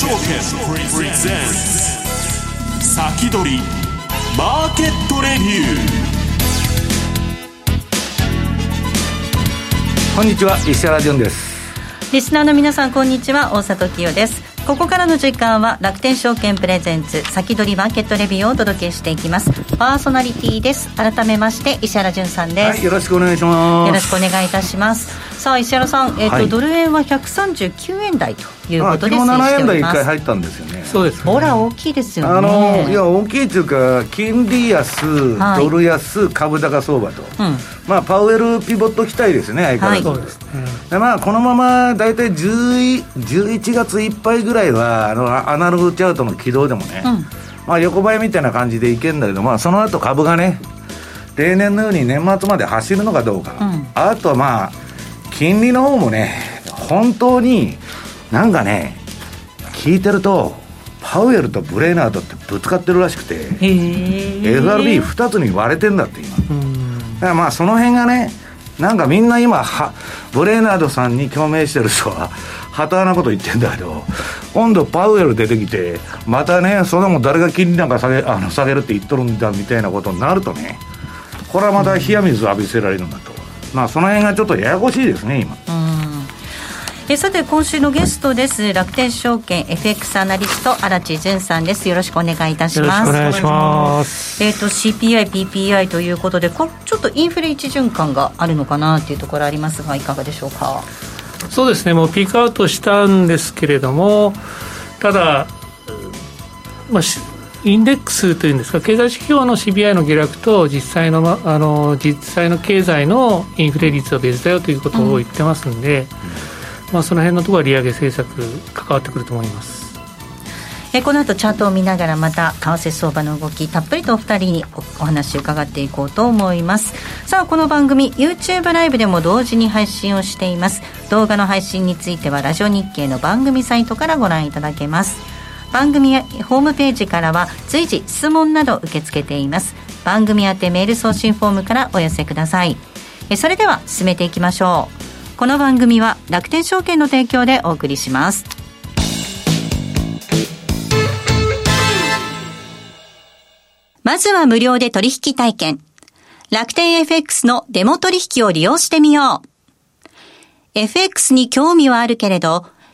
証券プレゼンツ先取りマーケットレビューこんにちは石原潤です。リスナーの皆さんこんにちは大里清です。ここからの時間は楽天証券プレゼンツ先取りマーケットレビューをお届けしていきます。パーソナリティです。改めまして石原潤さんです、はい、よろしくお願いします。よろしくお願いいたしますさあ石原さん、えーと、はい、ドル円は139円台ということで推移7円台1回入ったんですよね。そうです、ね、ほら大きいですよね。あのいや大きいというか金利安、はい、ドル安株高相場と、うん、まあパウエルピボット期待ですね相変わらず、はい、そうですね。でまあこのまま大体11月いっぱいぐらいはあのアナログチャートの軌道でもね、うん、まあ横ばいみたいな感じでいけるんだけどまあその後株がね例年のように年末まで走るのかどうか、うん、あとはまあ金利の方もね、本当になんかね、聞いてると、パウエルとブレイナードってぶつかってるらしくて、FRB2 つに割れてんだって今。だからまあその辺がね、なんかみんな今は、ブレイナードさんに共鳴してる人は、はたなこと言ってんだけど、今度パウエル出てきて、またね、それも誰が金利なんか下げあの下げるって言っとるんだみたいなことになるとね、これはまた冷や水浴びせられるんだと。まあ、その辺がちょっとややこしいですね、今。えさて今週のゲストです。楽天証券 FX アナリスト荒地潤さんです。よろしくお願いいたします。お願いします。えっ、ー、と CPI PPI ということでこちょっとインフレ一循環があるのかなっていうところありますがいかがでしょうか？そうですね。もうピークアウトしたんですけれどもただまあインデックスというんですか経済指標の CPI の下落と実際のあの実際の経済のインフレ率は別だよということを言ってますんで、うん、まあ、その辺のところは利上げ政策関わってくると思います。えこの後チャートを見ながらまた為替相場の動きたっぷりとお二人にお話を伺っていこうと思います。さあこの番組 YouTube ライブでも同時に配信をしています。動画の配信についてはラジオ日経の番組サイトからご覧いただけます番組ホームページからは随時質問など受け付けています。番組宛てメール送信フォームからお寄せください。それでは進めていきましょう。この番組は楽天証券の提供でお送りします。まずは無料で取引体験。楽天 FX のデモ取引を利用してみよう。FX に興味はあるけれど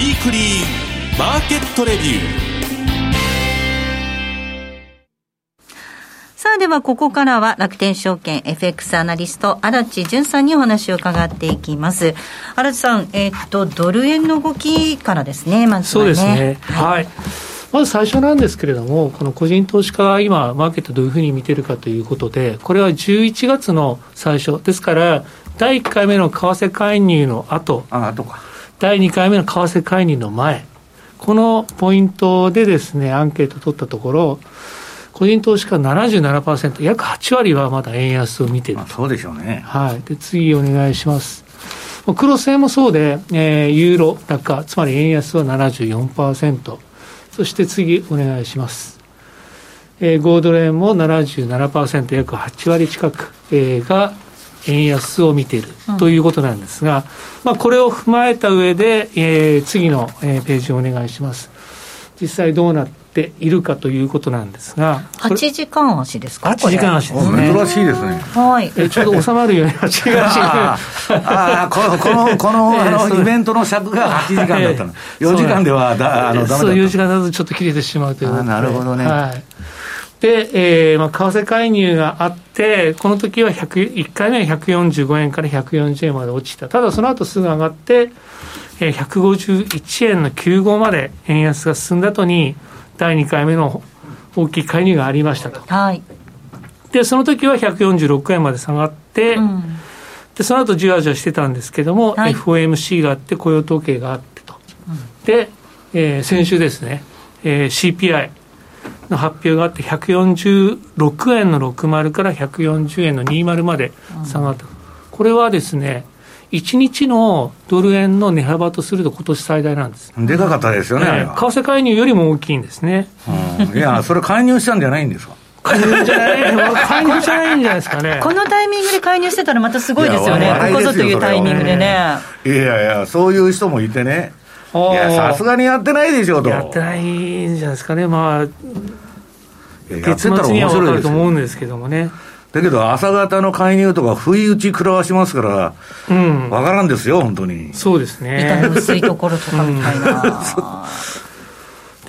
ィークリーマーケットレビュー。さあではここからは楽天証券 FX アナリスト荒地淳さんにお話を伺っていきます。荒地さんえー、っとドル円の動きからですねまずはね。そうですね。はい、はい。まず最初なんですけれども、この個人投資家が今、マーケットどういうふうに見てるかということで、これは11月の最初、ですから、第1回目の為替介入の後。あ後か第2回目の為替介入の前、このポイントでですね、アンケート取ったところ、個人投資家77%、約8割はまだ円安を見てるそうでしょうね。はい。で、次お願いします。クロス円もそうで、えー、ユーロ高、つまり円安は74%。そして次、お願いします。えー、5ドル円も77%、約8割近く、えー、が円安を見ているということなんですが、うん、まあ、これを踏まえた上で、えー、次の、えー、ページをお願いします。実際どうなっているかということなんですが、8時間足ですか、8時間足ですね。珍しいですね。はい。えちょうど収まるように8時間足。ああ、この、この、この、あの、イベントの尺が8時間だったの。4時間ではだ、あの、ダメだそう、4時間だとちょっと切れてしまうという。なるほどね。はい。で、えーまあ、為替介入があって、この時は1回目は145円から140円まで落ちた。ただその後すぐ上がって、えー、151円の95まで円安が進んだ後に、第2回目の大きい介入がありましたと。はい。で、その時は146円まで下がって、うん、で、その後じわじわしてたんですけども、はい、FOMC があって、雇用統計があってと。うん、で、えー、先週ですね、えー、CPI、の発表があって、146円の60から140円の20まで下がった、うん、これはですね、1日のドル円の値幅とすると、今年最大なんですでかかったですよね、為替介入よりも大きいんですね。いや、それ、介入したんじゃないんですか？介入じゃない、介入じゃないんじゃないですかね。このタイミングで介入してたら、またすごいですよね、ここぞというタイミングでね。いやいや、そういう人もいてね、いや、さすがにやってないでしょうと。やってないんじゃないですかね、まあ、月末には分かると思うんですけどもね。だけど、朝方の介入とか、不意打ち食らわしますから、うん、分からんですよ、本当に。そうですね。薄いところとかみたいな。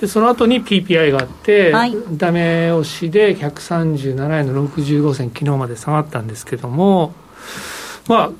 でその後に PPI があって、はい、ダメ押しで137円の65銭、昨日まで下がったんですけども、まあ、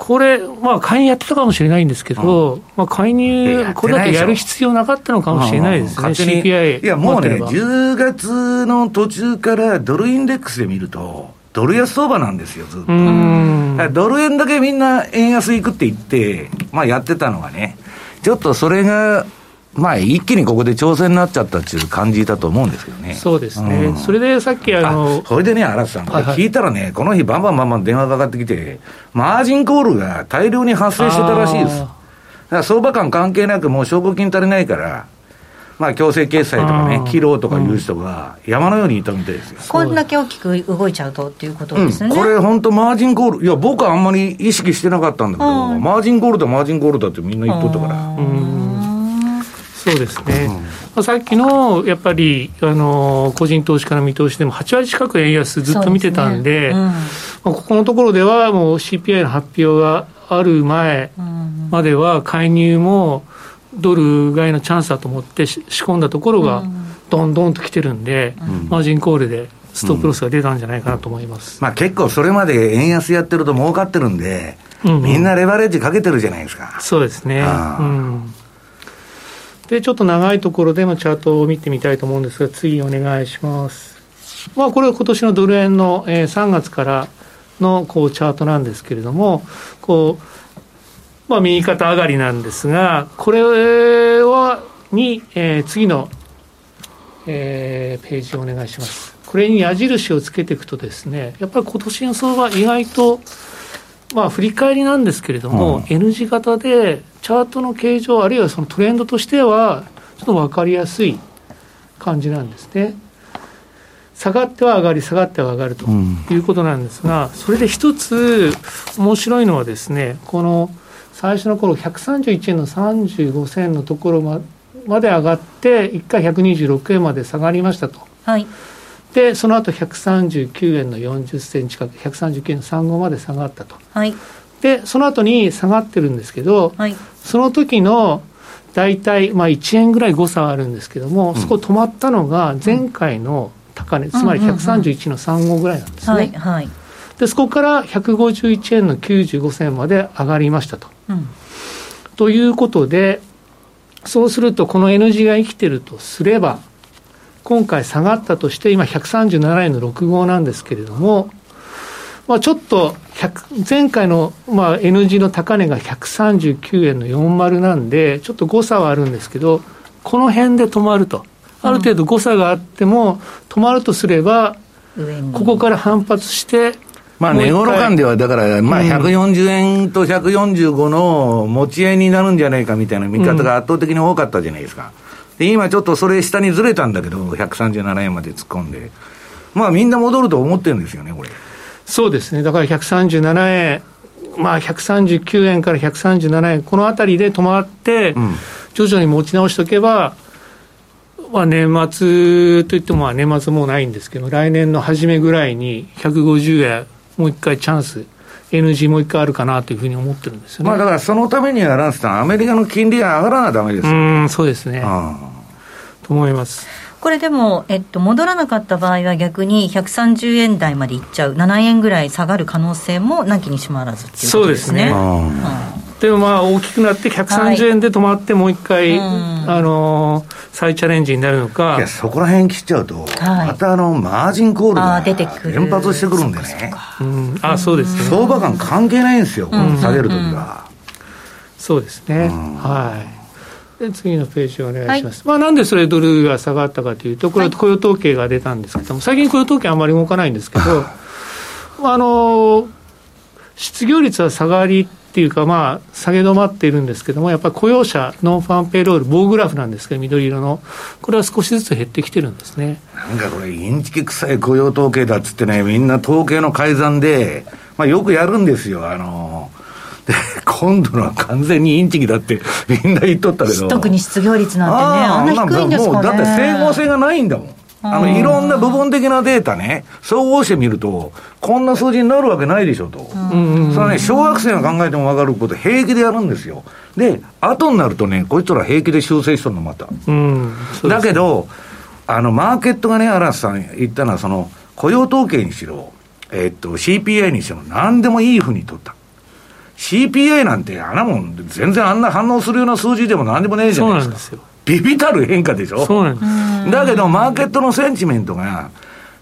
これ、まあ、介入やってたかもしれないんですけど、うん、まあ、介入、これだけやる必要なかったのかもしれないですね、うん、CPI。いや、もうね、10月の途中からドルインデックスで見ると、ドル安相場なんですよ、ずっと。ドル円だけみんな円安いくって言って、まあ、やってたのがね、ちょっとそれがまあ、一気にここで挑戦になっちゃったっていう感じだと思うんですけどね。そうですね。うん、それでさっきあの。それでね、荒瀬さん、これ聞いたらね、はいはい、この日バンバンバンバン電話かかってきて、マージンコールが大量に発生してたらしいです。だから相場感関係なくもう証拠金足りないから、まあ、強制決済とかね、キロとかいう人が山のようにいたみたいですよ。こんだけ大きく動いちゃうとっていうことですね。うん、これ本当マージンコール、いや、僕はあんまり意識してなかったんだけど、マージンコールだ、マージンコールだってみんな言っとったから。うんそうですね、うん、まあ、さっきのやっぱりあの個人投資家の見通しでも8割近く円安ずっと見てたんで、でね。うん、まあ、ここのところではもう CPI の発表がある前までは介入もドル買いのチャンスだと思って仕込んだところがどんどんと来てるんで、うん、マージンコールでストップロスが出たんじゃないかなと思います、まあ、結構それまで円安やってると儲かってるんで、うんうん、みんなレバレッジかけてるじゃないですか。そうですね。うんで、ちょっと長いところでのチャートを見てみたいと思うんですが、次お願いします。まあ、これは今年のドル円の、えー、3月からのこうチャートなんですけれども、こう、まあ、右肩上がりなんですが、これは、に、えー、次の、えー、ページをお願いします。これに矢印をつけていくとですね、やっぱり今年の相場意外と、まあ、振り返りなんですけれども、うん、N 字型で、チャートの形状、あるいはそのトレンドとしては、ちょっと分かりやすい感じなんですね。下がっては上がり、下がっては上がるということなんですが、うん、それで一つ面白いのはですね、この最初の頃131円の35銭のところままで上がって、1回126円まで下がりましたと。はいでその後139円の40銭近く139円の35まで下がったと、はい、でその後に下がってるんですけど、はい、その時の大体、まあ、1円ぐらい誤差はあるんですけども、うん、そこ止まったのが前回の高値、うん、つまり131の35ぐらいなんですね、はいはい、でそこから151円の95銭まで上がりましたと、うん、ということでそうするとこの N 字が生きてるとすれば今回下がったとして、今137円の65なんですけれども、まあ、ちょっと前回のまあ N 字の高値が139円の40なんで、ちょっと誤差はあるんですけど、この辺で止まると、ある程度誤差があっても、止まるとすれば、ここから反発して、まあ、値頃感では、だから、まあ、140円と145の持ち合いになるんじゃないかみたいな見方が圧倒的に多かったじゃないですか。で、今ちょっとそれ下にずれたんだけど、137円まで突っ込んで。まあ、みんな戻ると思ってるんですよね、これ。そうですね。だから137円、まあ、139円から137円、このあたりで止まって、徐々に持ち直しておけば、まあ、年末といっても、年末もうないんですけど、来年の初めぐらいに150円、もう一回チャンス、NG もう一回あるかなというふうに思ってるんですよね。まあだからそのためには、ランスさん、アメリカの金利が上がらなだめですよ、うん、そうですね。と思います。これでも、えっと、戻らなかった場合は逆に130円台までいっちゃう、7円ぐらい下がる可能性もなきにしもあらずっていうことですね。そうですね。でもまあ大きくなって130円で止まってもう一回、はい、あの再チャレンジになるのか。いやそこら辺切っちゃうと、はい、またあのマージンコールが連発してくるんでね。うん、あそうですね。相場感関係ないんですよ、うん、下げるときは、そうですね、はいで次のページお願いします、はい、まあ、なんでそれドルが下がったかというと、これは雇用統計が出たんですけども、最近雇用統計あんまり動かないんですけど、あの失業率は下がりっていうか、まあ、下げ止まっているんですけども、やっぱり雇用者、ノンファームペイロール、棒グラフなんですけど、緑色の、これは少しずつ減ってきてるんですね。なんかこれ、インチキ臭い雇用統計だっつってね、みんな統計の改ざんで、まあ、よくやるんですよ、あので 今度のは完全にインチキだってみんな言っとったけど特に失業率なんてねあんな低いんですかねもうだって整合性がないんだもんあの、いろんな部分的なデータね、総合してみると、こんな数字になるわけないでしょと。それね、小学生が考えても分かること平気でやるんですよ。で、後になるとね、こいつら平気で修正しとるの、また。だけど、あの、マーケットがね、嵐さん言ったのは、その、雇用統計にしろ、えっと、CPI にしろ、何でもいいふうに取った。CPI なんて、あんなもん、全然あんな反応するような数字でも何でもねえじゃないですか。そうなんですよ。ビビたる変化でしょそうなんですだけど、マーケットのセンチメントが、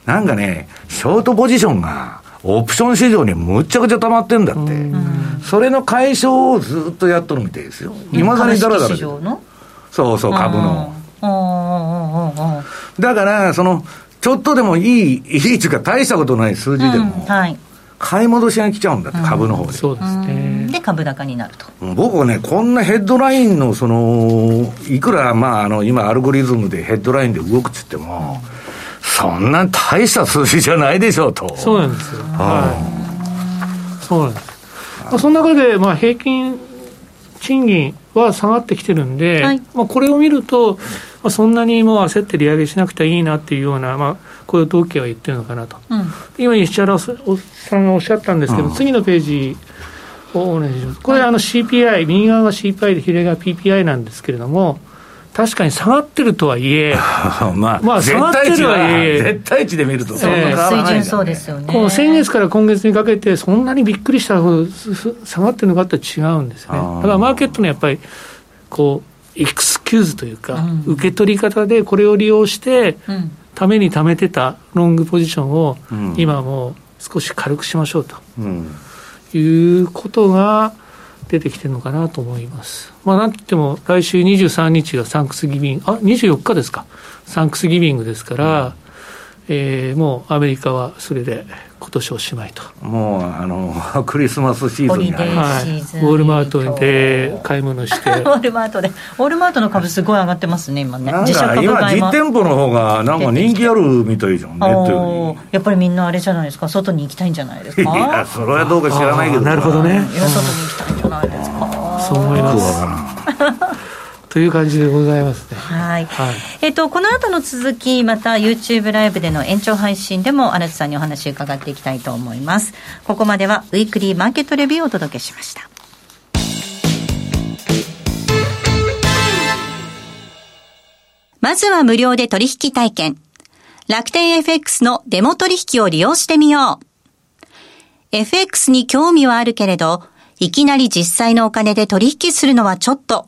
なんかね、ショートポジションが、オプション市場にむっちゃくちゃ溜まってんだって。それの解消をずっとやっとるみたいですよ。いまだにだらだら。そうそう、株の。だから、その、ちょっとでもいい、いいっていうか大したことない数字でも、はい、買い戻しが来ちゃうんだって、株の方で。そうですね。で、株高になると。僕はね、こんなヘッドラインの、その、いくら、まあ、あの、今、アルゴリズムでヘッドラインで動くっつっても、そんな大した数字じゃないでしょうと。そうなんですよ。はい。そうなんです。まあ、その中で、まあ、平均賃金は下がってきてるんで、はい、まあ、これを見ると、まあ、そんなにもう焦って利上げしなくていいなっていうような、まあ、雇用統計は言ってるのかなと、うん、今、石原さんがおっしゃったんですけど、うん、次のページをお願いします。これ、あの CPI、右側が CPI で左側 PPI なんですけれども、確かに下がってるとはいえ、まあ、まあ、下がってるはいえ、絶対値で見ると、そんな水準そうですよね。この先月から今月にかけて、そんなにびっくりしたほど下がってるのかって違うんですね。だからマーケットのやっぱり、こう、エクスキューズというか、うん、受け取り方でこれを利用して、うん、ために貯めてたロングポジションを、今もう少し軽くしましょうと、いうことが出てきてるのかなと思います。まあ、なんといっても、来週23日がサンクスギビング、あ24日ですか、サンクスギビングですから、うん、えー、もうアメリカはそれで今年おしまいと。もうあの クリスマスシーズンに入りはい、ウォールマートで買い物して。ウォールマートで。ウォールマートの株すごい上がってますね今ね。なんか今実店舗の方がなんか人気あるみたいじゃんねやっぱりみんなあれじゃないですか？外に行きたいんじゃないですか？いやそれはどうか知らないけど。なるほどね。外に行きたいんじゃないですか？そう思いますという感じでございますね。はい。はい、えっ、と、この後の続き、また YouTube ライブでの延長配信でも、荒津さんにお話伺っていきたいと思います。ここまでは、ウィークリーマーケットレビューをお届けしました。まずは無料で取引体験。楽天 FX のデモ取引を利用してみよう。FX に興味はあるけれど、いきなり実際のお金で取引するのはちょっと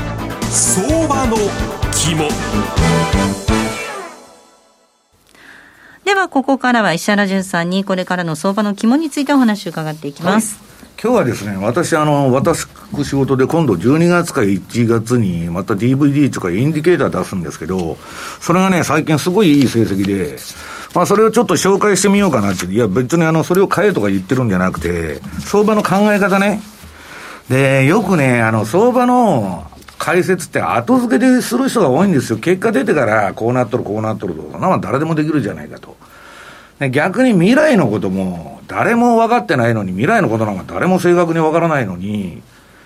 相場の肝ではここからは石原淳さんにこれからの相場の肝についてお話を伺っていきます、はい今日はですね、私、あの、私、仕事で今度12月か1月にまた DVD とかインディケーター出すんですけど、それがね、最近すごいいい成績で、まあ、それをちょっと紹介してみようかなって。いや、別にあの、それを買えとか言ってるんじゃなくて、相場の考え方ね。で、よくね、あの、相場の解説って後付けでする人が多いんですよ。結果出てから、こうなっとる、こうなっとると。な誰でもできるじゃないかと。逆に未来のことも、誰も分かってないのに、未来のことなんか誰も正確に分からないのに、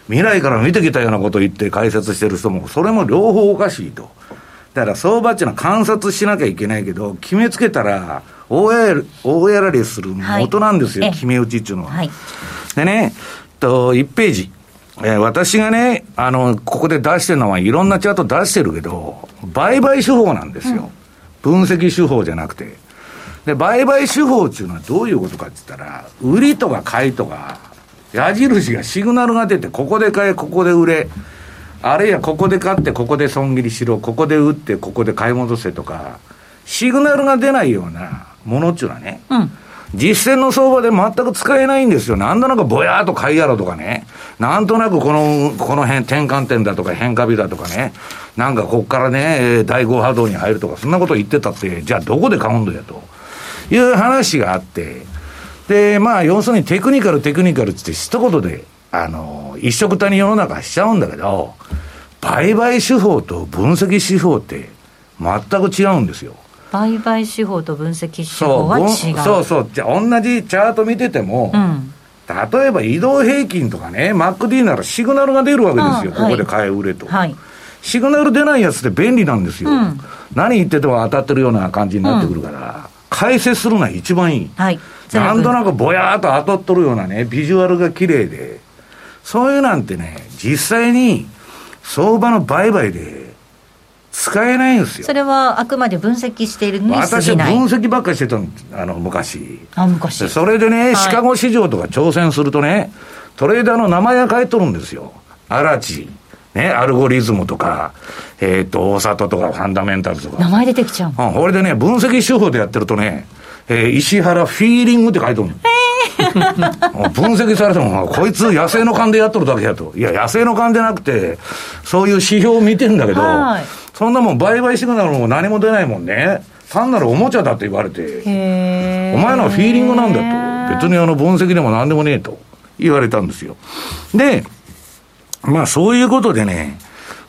未来から見てきたようなことを言って解説してる人も、それも両方おかしいと。だから相場っていうのは観察しなきゃいけないけど、決めつけたら大や、大やられする元なんですよ、はい、決め打ちっていうのは。はい、でね、と、1ページ。えー、私がね、あの、ここで出してるのはいろんなチャート出してるけど、売買手法なんですよ。うん、分析手法じゃなくて。で、売買手法っていうのはどういうことかって言ったら、売りとか買いとか、矢印がシグナルが出て、ここで買え、ここで売れ、あるいはここで買って、ここで損切りしろ、ここで売って、ここで買い戻せとか、シグナルが出ないようなものっていうのはね、うん、実践の相場で全く使えないんですよ。なんとなくぼやーっと買いやろとかね、なんとなくこの、この辺転換点だとか変化日だとかね、なんかこっからね、第5波動に入るとか、そんなこと言ってたって、じゃあどこで買うんだよと。いう話があって、で、まあ、要するにテクニカル、テクニカルって一言で、あの、一色たに世の中しちゃうんだけど、売買手法と分析手法って全く違うんですよ。売買手法と分析手法は違う。そうそう。じゃあ同じチャート見てても、うん、例えば移動平均とかね、MacD ならシグナルが出るわけですよ。ここで買え売れと。はい、シグナル出ないやつって便利なんですよ。うん、何言ってても当たってるような感じになってくるから。解説するのは一番いい。はい。なんとなくぼやーっと当たっとるようなね、ビジュアルが綺麗で、そういうなんてね、実際に相場の売買で使えないんですよ。それはあくまで分析しているのに私は分析ばっかりしてたの、あの、昔。あ、昔。それでね、はい、シカゴ市場とか挑戦するとね、トレーダーの名前が書いとるんですよ。荒地。ね、アルゴリズムとか、えっ、ー、と、大里とか、ファンダメンタルとか。名前出てきちゃう。うん、これでね、分析手法でやってるとね、えー、石原フィーリングって書いてるの。分析されても、こいつ野生の勘でやっとるだけやと。いや、野生の勘でなくて、そういう指標を見てるんだけど、そんなもん売買シグナルも何も出ないもんね。単なるおもちゃだって言われて、お前のはフィーリングなんだと。別にあの分析でも何でもねえと言われたんですよ。で、まあそういうことでね、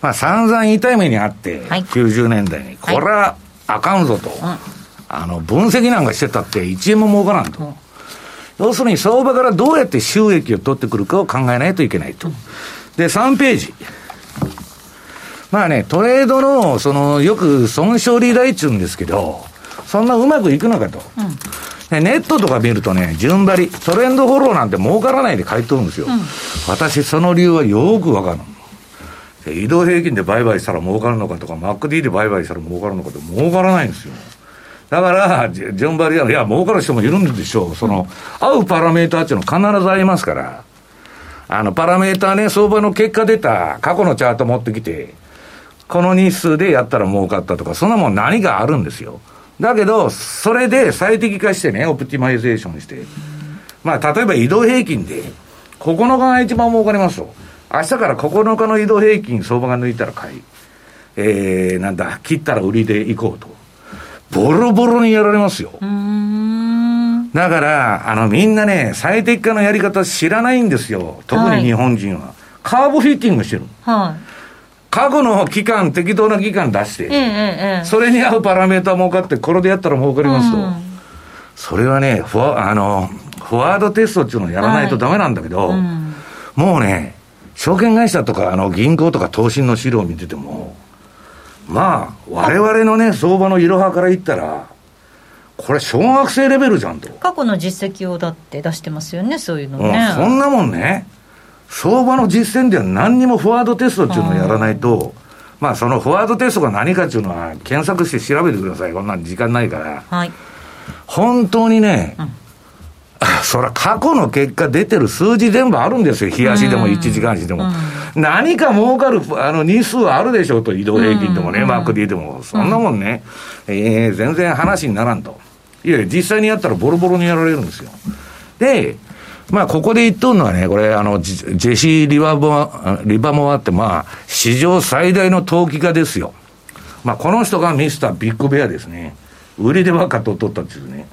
まあ散々痛い目にあって、はい、90年代に、これはあかんぞと、はい、あの、分析なんかしてたって1円も儲からんと。うん、要するに相場からどうやって収益を取ってくるかを考えないといけないと。で、3ページ。まあね、トレードの、その、よく損傷利大っちゅうんですけど、そんなうまくいくのかと。うんネットとか見るとね、順張り、トレンドフォローなんて儲からないで書いとるんですよ。うん、私、その理由はよくわかる。移動平均で売買したら儲かるのかとか、MacD で売買したら儲かるのかって儲からないんですよ。だから、順張りは、いや、儲かる人もいるんでしょう。その、合うパラメーターっていうの必ずありますから、あの、パラメーターね、相場の結果出た過去のチャート持ってきて、この日数でやったら儲かったとか、そんなもん何があるんですよ。だけど、それで最適化してね、オプティマイゼーションして、まあ、例えば移動平均で、9日が一番儲かりますと。明日から9日の移動平均相場が抜いたら買い。えー、なんだ、切ったら売りで行こうと。ボロボロにやられますよ。だから、あの、みんなね、最適化のやり方知らないんですよ。特に日本人は。はい、カーボフィッティングしてる。はい。過去の期間、適当な期間出して、ええ、それに合うパラメータ儲かって、これでやったら儲かりますと。うん、それはね、フォあの、フォワードテストっていうのをやらないとダメなんだけど、はいうん、もうね、証券会社とか、あの、銀行とか投信の資料を見てても、まあ、我々のね、相場のいろはから言ったら、これ、小学生レベルじゃんと。過去の実績をだって出してますよね、そういうのね。うん、そんなもんね、相場の実践では何にもフォワードテストっていうのをやらないと、まあ、そのフォワードテストが何かっていうのは、検索して調べてください、こんな時間ないから。はい、本当にね、うんそら過去の結果出てる数字全部あるんですよ。日足でも1時間足でも。うん、何か儲かる、あの、日数あるでしょうと、移動平均でもね、うん、マークでも。そんなもんね、うん、えー、全然話にならんと。いや実際にやったらボロボロにやられるんですよ。で、まあ、ここで言っとるのはね、これ、あの、ジェシー・リバモア、リバモアって、まあ、史上最大の投機家ですよ。まあ、この人がミスタービッグベアですね。売りでばっかと取ったんですね。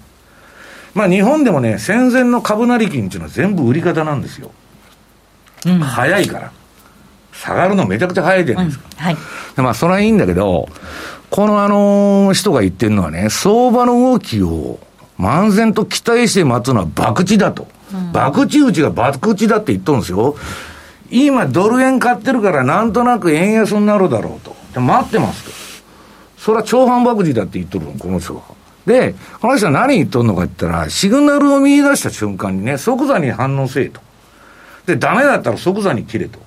まあ、日本でもね、戦前の株成金っていうのは全部売り方なんですよ。うん、早いから。下がるのめちゃくちゃ早いじゃないですか。うん、はい。まあ、それはいいんだけど、このあのー、人が言ってるのはね、相場の動きを漫然と期待して待つのは博打だと。うん、博打打ちが博打だって言っとるんですよ。今、ドル円買ってるから、なんとなく円安になるだろうと。で待ってますと。それは超反博打だって言っとるの、この人が。で、この人は何言っとんのか言ったら、シグナルを見出した瞬間にね、即座に反応せえと。で、ダメだったら即座に切れと。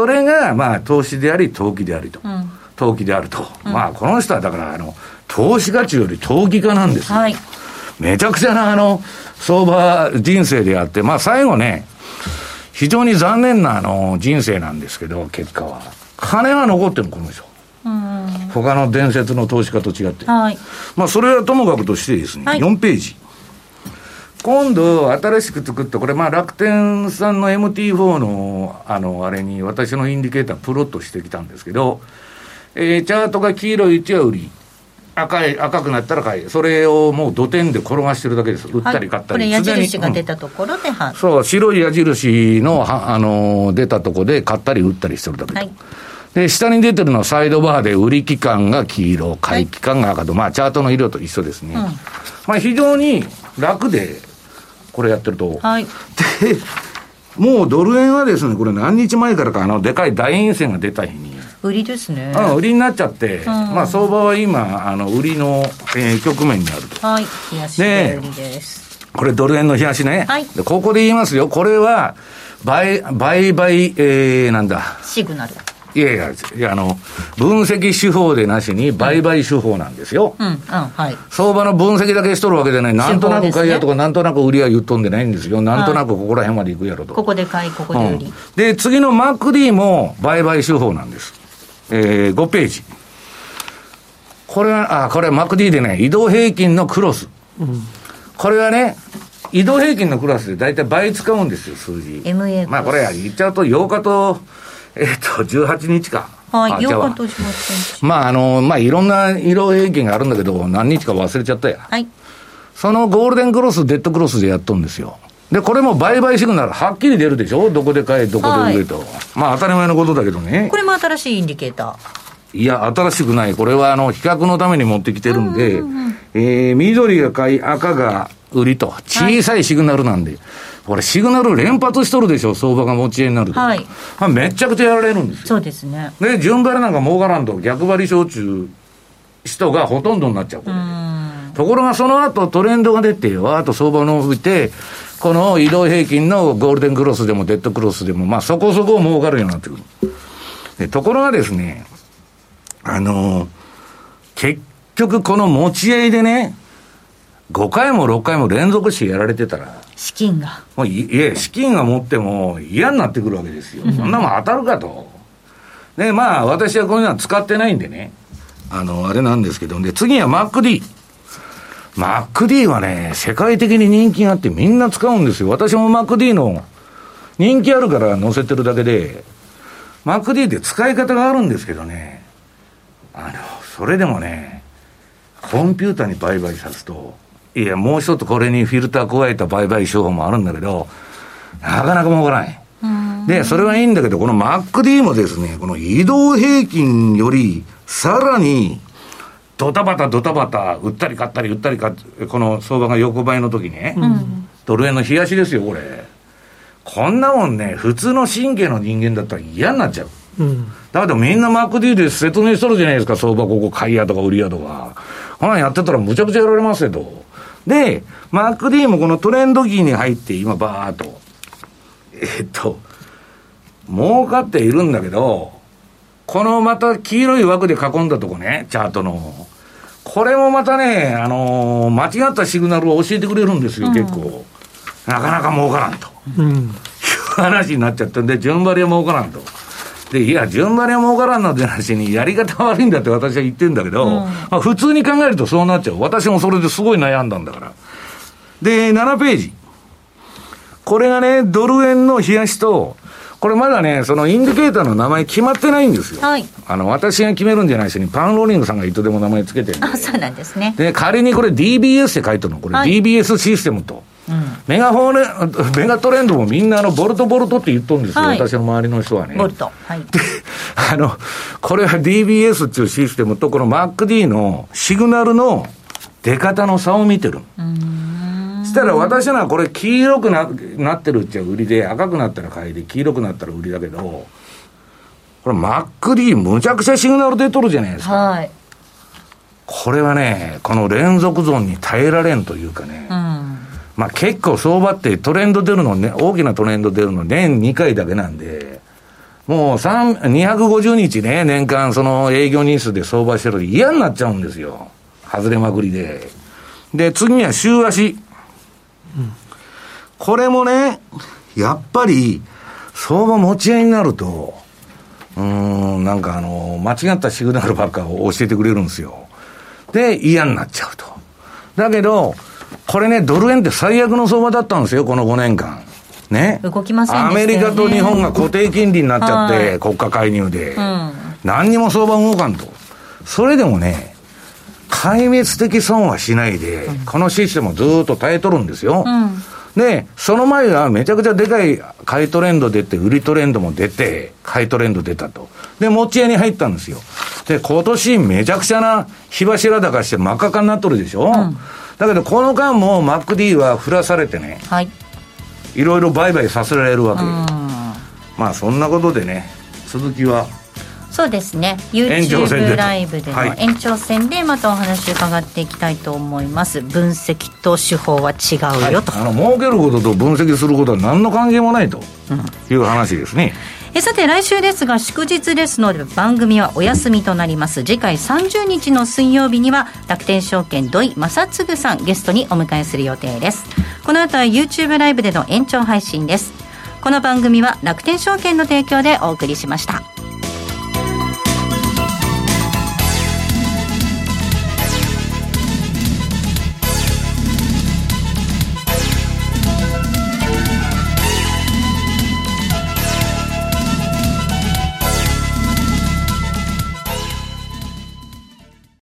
うん、それが、まあ、投資であり、投機でありと。うん、投機であると。うん、まあ、この人はだから、あの、投資価値より投機家なんですよ。はい、めちゃくちゃな、あの、相場人生であって、まあ、最後ね、非常に残念な、あの、人生なんですけど、結果は。金は残ってるこの人。他の伝説の投資家と違って。はい。まあ、それはともかくとしてですね、はい、4ページ。今度、新しく作った、これ、まあ、楽天さんの MT4 の、あの、あれに、私のインディケータープロットしてきたんですけど、えー、チャートが黄色いうちは売り。赤い、赤くなったら買い。それをもう土点で転がしてるだけです。売ったり買ったり。はい、これ矢印が出たところで、うん、そう、白い矢印の、あの、出たところで買ったり売ったりしてるだけと。はいで、下に出てるのはサイドバーで売り期間が黄色、買い期間が赤と、まあチャートの色と一緒ですね。うん、まあ非常に楽で、これやってると。はい。で、もうドル円はですね、これ何日前からか、あの、でかい大陰線が出た日に。売りですね。あ売りになっちゃって、うん、まあ相場は今、あの、売りの、えー、局面にあると。はい。冷やしで売りです。これドル円の冷やしね。はい。で、ここで言いますよ。これは、売、売買、えー、なんだ。シグナル。いやいや、いやあの、分析手法でなしに売買手法なんですよ。うん、うん、はい。相場の分析だけしとるわけじゃない。なんとなく買いやとか、なんとなく売りは言っとんでないんですよ。なんとなくここら辺まで行くやろと。ここで買い、ここで売り。うん、で、次の MacD も売買手法なんです。えー、5ページ。これは、あ、これ MacD でね、移動平均のクロス。うん、これはね、移動平均のクラスで大体倍使うんですよ、数字。MA まあこれ言っちゃうと8日と、えっ、と、18日か。はい、8日と18日。まあ、あの、まあ、いろんな色平均があるんだけど、何日か忘れちゃったや。はい。そのゴールデンクロス、デッドクロスでやっとんですよ。で、これも売買シグナル、はっきり出るでしょ？どこで買え、どこで売れと。はい、まあ、当たり前のことだけどね。これも新しいインディケーター。いや、新しくない。これは、あの、比較のために持ってきてるんで、うんうんうん、えー、緑が買い、赤が売りと。小さいシグナルなんで。はいこれシグナル連発しとるでしょ、相場が持ち家になると。はい。めちゃくちゃやられるんですよ。そうですね。で、順張りなんか儲からんと、逆張り焼酎人がほとんどになっちゃう。うところがその後トレンドが出て、わーっと相場の伸びて、この移動平均のゴールデンクロスでもデッドクロスでも、まあそこそこ儲かるようになってくる。でところがですね、あのー、結局この持ち合いでね、5回も6回も連続してやられてたら、資金が。もういえ、資金が持っても嫌になってくるわけですよ。そんなもん当たるかと。で、まあ、私はこういうのは使ってないんでね、あの、あれなんですけど、で、次は MacD。MacD はね、世界的に人気があってみんな使うんですよ。私も MacD の人気あるから載せてるだけで、MacD って使い方があるんですけどね、あの、それでもね、コンピューターに売買さすと、いや、もう一つこれにフィルター加えた売買手法もあるんだけど、なかなか儲からない。で、それはいいんだけど、この MacD もですね、この移動平均より、さらに、ドタバタドタバタ、売ったり買ったり売ったり買この相場が横ばいの時ね、うん、ドル円の冷やしですよ、これ。こんなもんね、普通の神経の人間だったら嫌になっちゃう。うん、だけどみんな MacD で説明しとるじゃないですか、相場ここ買いやとか売りやとか。こんなんやってたらむちゃくちゃやられますよと。で、MacD もこのトレンド期に入って今バーっと、えっと、儲かっているんだけど、このまた黄色い枠で囲んだとこね、チャートの。これもまたね、あのー、間違ったシグナルを教えてくれるんですよ、結構。なかなか儲からんと。うん、いう話になっちゃったんで、順張りは儲からんと。で、いや、順張りは儲からんなんて話に、やり方悪いんだって私は言ってるんだけど、うん、まあ、普通に考えるとそうなっちゃう。私もそれですごい悩んだんだから。で、7ページ。これがね、ドル円の冷やしと、これまだね、そのインディケーターの名前決まってないんですよ。はい。あの、私が決めるんじゃないしに、パンローリングさんがいつでも名前つけてる。あ、そうなんですね。で、仮にこれ DBS って書いてるの。これ DBS システムと。うん、メガホー メガトレンドもみんなあの、ボルトボルトって言っとるんですよ、はい、私の周りの人はね。ボルト。はい。で、あの、これは DBS っていうシステムと、この MacD のシグナルの出方の差を見てる。うんしたら私のはこれ黄色くななってるっちゃ売りで、赤くなったら買いで、黄色くなったら売りだけど、これマック D むちゃくちゃシグナル出とるじゃないですか。はい。これはね、この連続ゾーンに耐えられんというかね、うん、まあ結構相場ってトレンド出るのね、大きなトレンド出るの年2回だけなんで、もう250日ね、年間その営業日数で相場してると嫌になっちゃうんですよ。外れまくりで。で、次は週足。これもね、やっぱり、相場持ち合いになると、うん、なんかあの、間違ったシグナルばっかを教えてくれるんですよ。で、嫌になっちゃうと。だけど、これね、ドル円って最悪の相場だったんですよ、この5年間。ね。動きません、ね、アメリカと日本が固定金利になっちゃって、国家介入で、うん、何にも相場動かんと。それでもね、壊滅的損はしないで、このシステムをずっと耐えとるんですよ。で、その前はめちゃくちゃでかい買いトレンド出て、売りトレンドも出て、買いトレンド出たと。で、持ち屋に入ったんですよ。で、今年めちゃくちゃな火柱高して真っ赤かになっとるでしょ、うん、だけどこの間も MacD は振らされてね、はい。いろいろ売買させられるわけ。まあそんなことでね、続きはそうですね。YouTube ライブでの延長戦で。またお話伺っていきたいと思います、分析と手法は違うよと、はい、あの儲けることと分析することは何の関係もないという話ですね、えさて来週ですが祝日ですので番組はお休みとなります。次回30日の水曜日には楽天証券土井正嗣さんゲストにお迎えする予定です。この後は YouTube ライブでの延長配信です。この番組は楽天証券の提供でお送りしました。